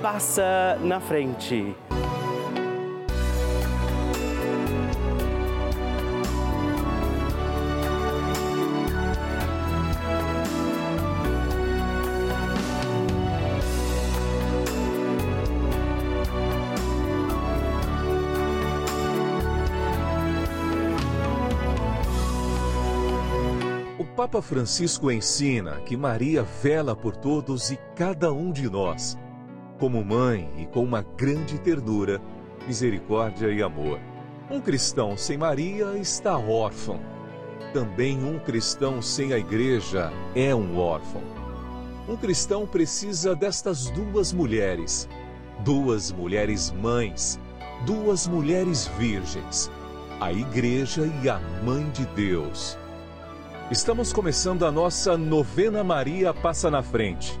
passa na frente. O Papa Francisco ensina que Maria vela por todos e cada um de nós como mãe e com uma grande ternura, misericórdia e amor. Um cristão sem Maria está órfão. Também um cristão sem a igreja é um órfão. Um cristão precisa destas duas mulheres, duas mulheres mães, duas mulheres virgens, a igreja e a mãe de Deus. Estamos começando a nossa novena Maria Passa na Frente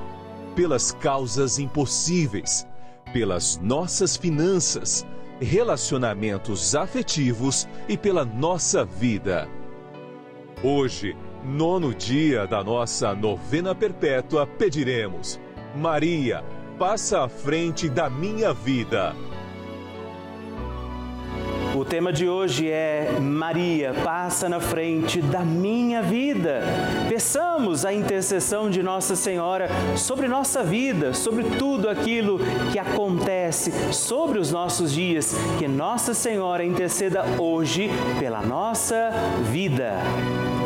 pelas causas impossíveis, pelas nossas finanças, relacionamentos afetivos e pela nossa vida. Hoje, nono dia da nossa novena perpétua, pediremos: Maria, passa à frente da minha vida. O tema de hoje é Maria, passa na frente da minha vida. Peçamos a intercessão de Nossa Senhora sobre nossa vida, sobre tudo aquilo que acontece, sobre os nossos dias. Que Nossa Senhora interceda hoje pela nossa vida.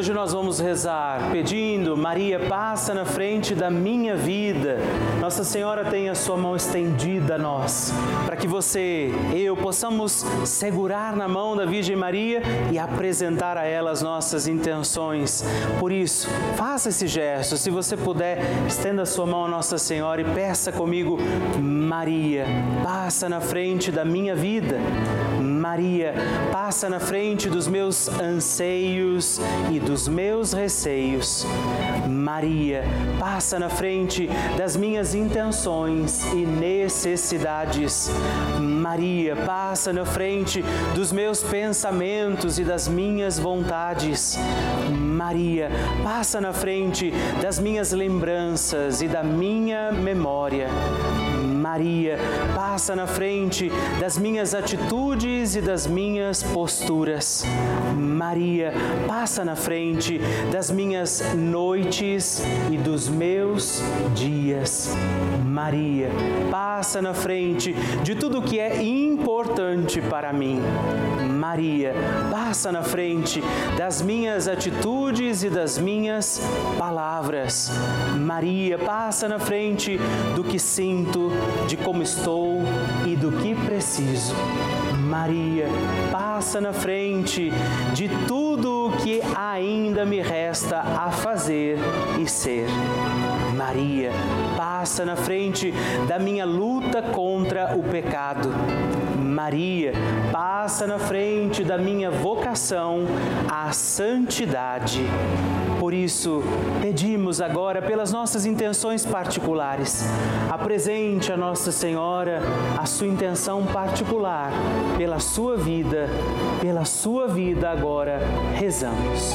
Hoje nós vamos rezar pedindo, Maria, passa na frente da minha vida. Nossa Senhora tem a sua mão estendida a nós, para que você, eu, possamos segurar na mão da Virgem Maria e apresentar a ela as nossas intenções. Por isso, faça esse gesto. Se você puder, estenda a sua mão a Nossa Senhora e peça comigo, Maria, passa na frente da minha vida. Maria, passa na frente dos meus anseios e dos meus receios. Maria, passa na frente das minhas intenções e necessidades. Maria, passa na frente dos meus pensamentos e das minhas vontades. Maria, passa na frente das minhas lembranças e da minha memória. Maria, passa na frente das minhas atitudes e das minhas posturas. Maria, passa na frente das minhas noites e dos meus dias. Maria, passa na frente de tudo que é importante para mim. Maria, passa na frente das minhas atitudes e das minhas palavras. Maria, passa na frente do que sinto, de como estou e do que preciso. Maria, passa na frente de tudo o que ainda me resta a fazer e ser. Maria, passa na frente da minha luta contra o pecado. Maria, passa na frente da minha vocação à santidade. Por isso, pedimos agora pelas nossas intenções particulares. Apresente a Nossa Senhora a sua intenção particular pela sua vida, pela sua vida agora rezamos.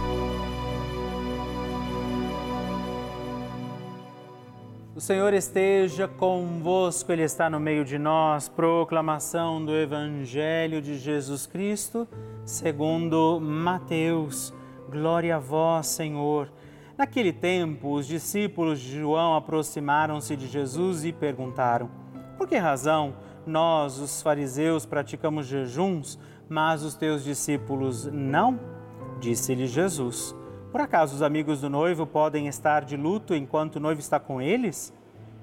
O Senhor esteja convosco, Ele está no meio de nós. Proclamação do Evangelho de Jesus Cristo, segundo Mateus. Glória a vós, Senhor. Naquele tempo, os discípulos de João aproximaram-se de Jesus e perguntaram: Por que razão nós, os fariseus, praticamos jejuns, mas os teus discípulos não? Disse-lhe Jesus: Por acaso os amigos do noivo podem estar de luto enquanto o noivo está com eles?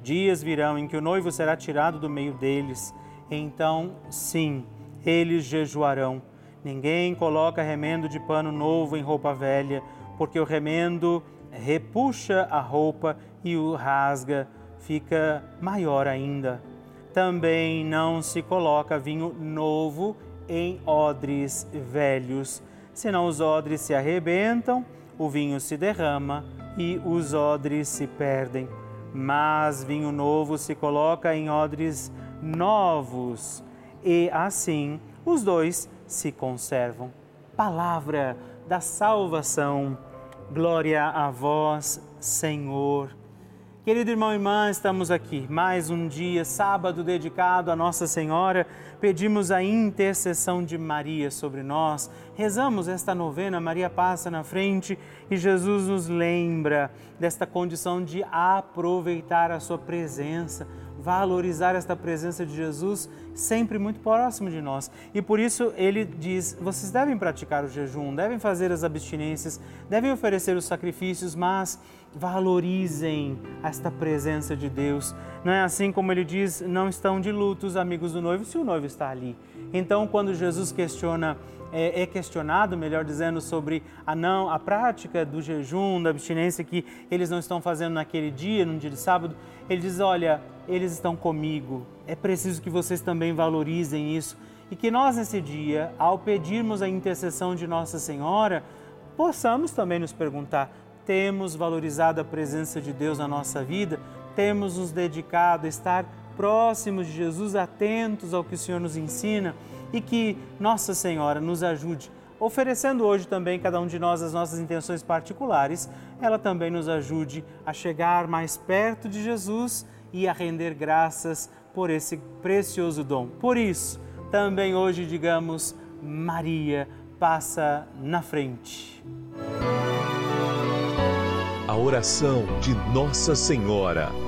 Dias virão em que o noivo será tirado do meio deles. Então, sim, eles jejuarão. Ninguém coloca remendo de pano novo em roupa velha, porque o remendo repuxa a roupa e o rasga, fica maior ainda. Também não se coloca vinho novo em odres velhos, senão os odres se arrebentam, o vinho se derrama e os odres se perdem. Mas vinho novo se coloca em odres novos, e assim os dois se conservam. Palavra da salvação. Glória a vós, Senhor. Querido irmão e irmã, estamos aqui mais um dia, sábado dedicado a Nossa Senhora. Pedimos a intercessão de Maria sobre nós. Rezamos esta novena, Maria passa na frente e Jesus nos lembra desta condição de aproveitar a sua presença valorizar esta presença de Jesus sempre muito próximo de nós. E por isso ele diz: vocês devem praticar o jejum, devem fazer as abstinências, devem oferecer os sacrifícios, mas valorizem esta presença de Deus. Não é assim como ele diz: não estão de luto os amigos do noivo se o noivo está ali. Então, quando Jesus questiona é, é, questionado, melhor dizendo, sobre a não a prática do jejum, da abstinência que eles não estão fazendo naquele dia, no dia de sábado, ele diz: olha, eles estão comigo. É preciso que vocês também valorizem isso e que nós nesse dia, ao pedirmos a intercessão de Nossa Senhora, possamos também nos perguntar: temos valorizado a presença de Deus na nossa vida? Temos nos dedicado a estar próximos de Jesus, atentos ao que o Senhor nos ensina? E que Nossa Senhora nos ajude, oferecendo hoje também cada um de nós as nossas intenções particulares, ela também nos ajude a chegar mais perto de Jesus e a render graças por esse precioso dom. Por isso, também hoje digamos: Maria passa na frente. A oração de Nossa Senhora.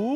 Raul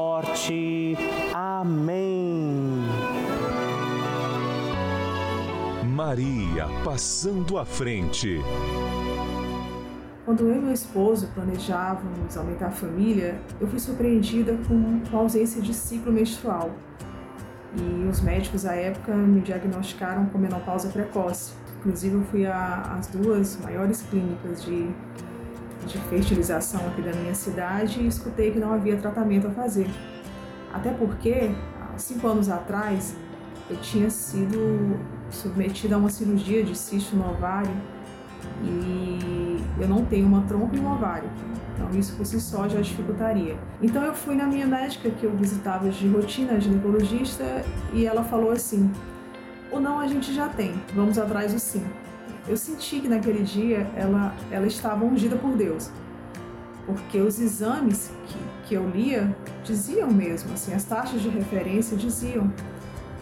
morte. Amém. Maria passando à frente. Quando eu e meu esposo planejávamos aumentar a família, eu fui surpreendida com a ausência de ciclo menstrual. E os médicos à época me diagnosticaram com menopausa precoce. Inclusive, eu fui às duas maiores clínicas de, de fertilização aqui da minha cidade e escutei que não havia tratamento a fazer. Até porque, há cinco anos atrás, eu tinha sido submetida a uma cirurgia de cisto no ovário e eu não tenho uma trompa e um ovário. Então isso por si só já dificultaria. Então eu fui na minha médica que eu visitava de rotina, ginecologista, e ela falou assim: "O não a gente já tem, vamos atrás do sim". Eu senti que naquele dia ela, ela estava ungida por Deus. Porque os exames que, que eu lia diziam mesmo, assim, as taxas de referência diziam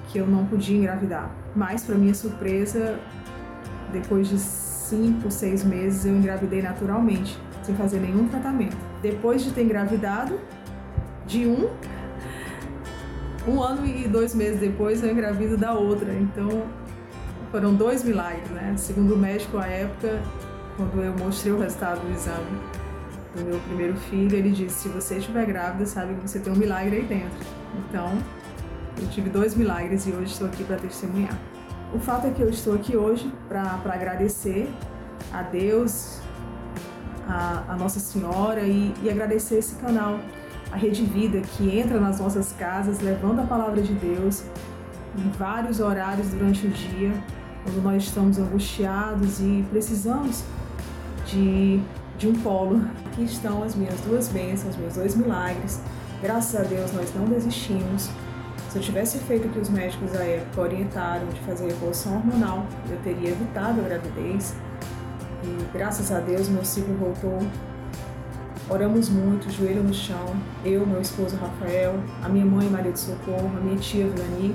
que eu não podia engravidar. Mas, para minha surpresa, depois de cinco, seis meses, eu engravidei naturalmente, sem fazer nenhum tratamento. Depois de ter engravidado, de um, um ano e dois meses depois, eu engravido da outra. Então, foram dois milagres, né? Segundo o médico à época, quando eu mostrei o resultado do exame do meu primeiro filho, ele disse: se você estiver grávida, sabe que você tem um milagre aí dentro. Então, eu tive dois milagres e hoje estou aqui para testemunhar. O fato é que eu estou aqui hoje para agradecer a Deus, a, a Nossa Senhora e, e agradecer esse canal, a Rede Vida, que entra nas nossas casas levando a palavra de Deus em vários horários durante o dia, quando nós estamos angustiados e precisamos de, de um polo. Aqui estão as minhas duas bênçãos, meus dois milagres. Graças a Deus nós não desistimos. Se eu tivesse feito o que os médicos da época orientaram de fazer revolução hormonal, eu teria evitado a gravidez. E graças a Deus meu ciclo voltou. Oramos muito, joelho no chão, eu, meu esposo Rafael, a minha mãe Maria de Socorro, a minha tia Vilani.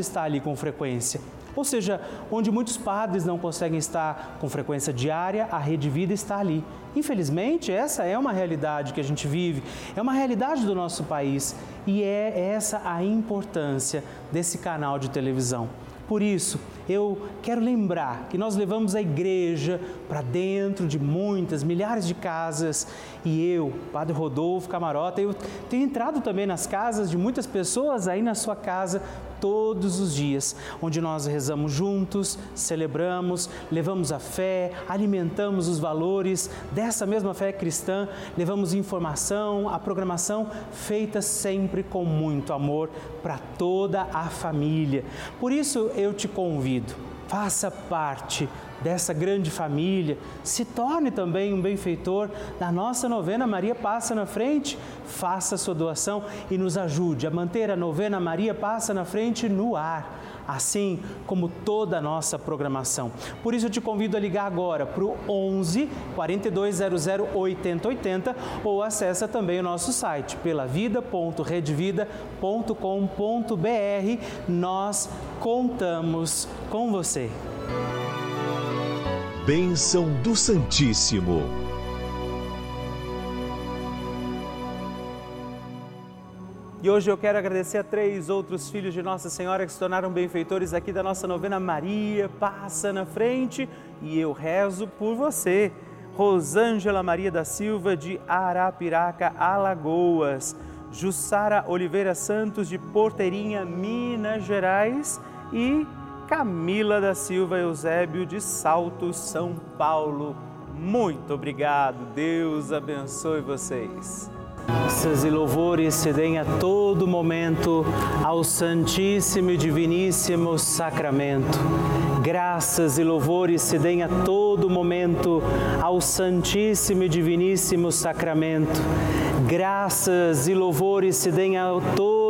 estar ali com frequência. Ou seja, onde muitos padres não conseguem estar com frequência diária, a Rede Vida está ali. Infelizmente, essa é uma realidade que a gente vive, é uma realidade do nosso país e é essa a importância desse canal de televisão. Por isso, eu quero lembrar que nós levamos a igreja para dentro de muitas, milhares de casas e eu, Padre Rodolfo Camarota, eu tenho entrado também nas casas de muitas pessoas aí na sua casa todos os dias, onde nós rezamos juntos, celebramos, levamos a fé, alimentamos os valores dessa mesma fé cristã, levamos informação, a programação feita sempre com muito amor para toda a família. Por isso eu te convido, faça parte dessa grande família, se torne também um benfeitor da nossa novena Maria Passa na Frente, faça sua doação e nos ajude a manter a novena Maria Passa na Frente no ar assim como toda a nossa programação. Por isso eu te convido a ligar agora para o 11 4200 8080 ou acessa também o nosso site pelavida.redvida.com.br. Nós contamos com você. Bênção do Santíssimo. E hoje eu quero agradecer a três outros filhos de Nossa Senhora que se tornaram benfeitores aqui da nossa novena Maria Passa na Frente e eu rezo por você. Rosângela Maria da Silva de Arapiraca, Alagoas. Jussara Oliveira Santos de Porteirinha, Minas Gerais e Camila da Silva Eusébio de Salto, São Paulo. Muito obrigado. Deus abençoe vocês. Graças e louvores se deem a todo momento ao Santíssimo e Diviníssimo Sacramento. Graças e louvores se deem a todo momento ao Santíssimo e Diviníssimo Sacramento. Graças e louvores se deem a todo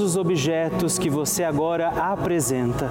os objetos que você agora apresenta.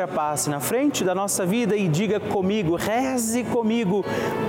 Senhora passe na frente da nossa vida e diga comigo, reze comigo,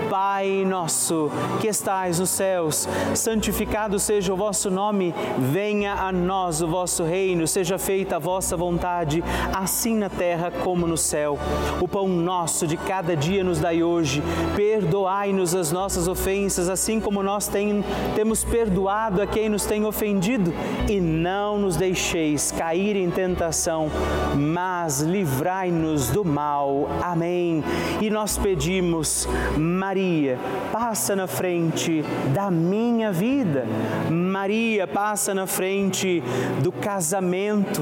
Pai nosso que estais nos céus, santificado seja o vosso nome, venha a nós o vosso reino, seja feita a vossa vontade, assim na terra como no céu. O pão nosso de cada dia nos dai hoje, perdoai-nos as nossas ofensas, assim como nós tem, temos perdoado a quem nos tem ofendido, e não nos deixeis cair em tentação, mas livrai livrai-nos do mal. Amém. E nós pedimos, Maria, passa na frente da minha vida. Maria, passa na frente do casamento.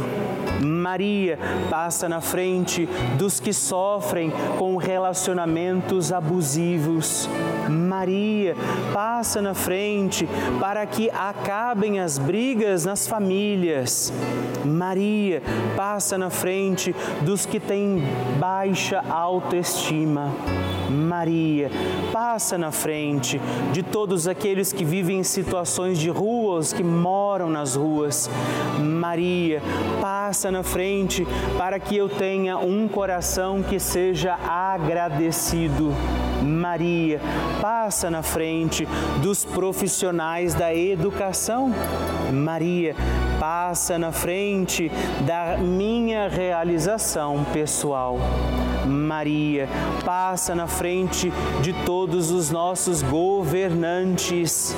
Maria, passa na frente dos que sofrem com relacionamentos abusivos. Maria, passa na frente para que acabem as brigas nas famílias. Maria, passa na frente dos que têm baixa autoestima. Maria, passa na frente de todos aqueles que vivem em situações de ruas, que moram nas ruas. Maria, passa na frente para que eu tenha um coração que seja agradecido. Maria, passa na frente dos profissionais da educação. Maria, passa na frente da minha realização pessoal. Maria, passa na frente de todos os nossos governantes.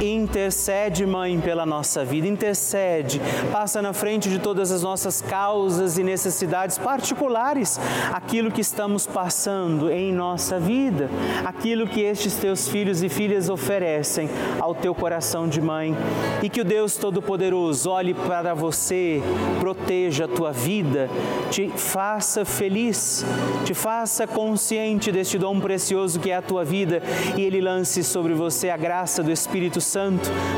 Intercede, Mãe, pela nossa vida, intercede, passa na frente de todas as nossas causas e necessidades particulares, aquilo que estamos passando em nossa vida. Aquilo que estes teus filhos e filhas oferecem ao teu coração de mãe. E que o Deus Todo-Poderoso olhe para você, proteja a tua vida, te faça feliz, te faça consciente deste dom precioso que é a tua vida. E Ele lance sobre você a graça do Espírito Santo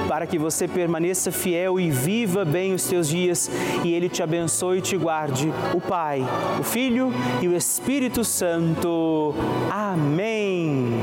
para que você permaneça fiel e viva bem os teus dias e Ele te abençoe e te guarde. O Pai, o Filho e o Espírito Santo. Amém.